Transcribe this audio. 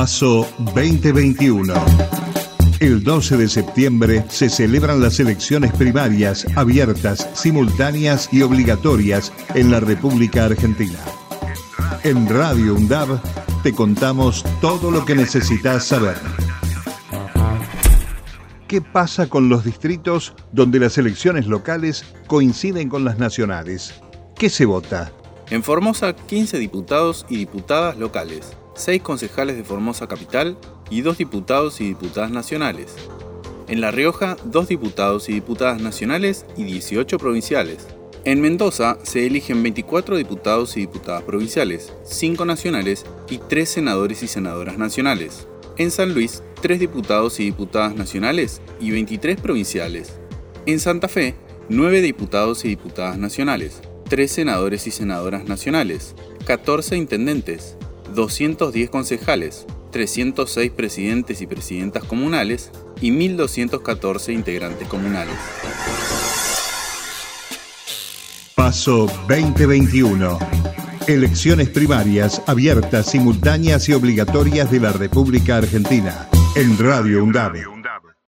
Paso 2021. El 12 de septiembre se celebran las elecciones primarias abiertas, simultáneas y obligatorias en la República Argentina. En Radio UNDAV te contamos todo lo que necesitas saber. ¿Qué pasa con los distritos donde las elecciones locales coinciden con las nacionales? ¿Qué se vota? En Formosa, 15 diputados y diputadas locales, 6 concejales de Formosa Capital y 2 diputados y diputadas nacionales. En La Rioja, 2 diputados y diputadas nacionales y 18 provinciales. En Mendoza se eligen 24 diputados y diputadas provinciales, 5 nacionales y 3 senadores y senadoras nacionales. En San Luis, 3 diputados y diputadas nacionales y 23 provinciales. En Santa Fe, 9 diputados y diputadas nacionales, 3 senadores y senadoras nacionales, 14 intendentes, 210 concejales, 306 presidentes y presidentas comunales y 1.214 integrantes comunales. Paso 2021. Elecciones primarias abiertas, simultáneas y obligatorias de la República Argentina. En Radio UNDAV.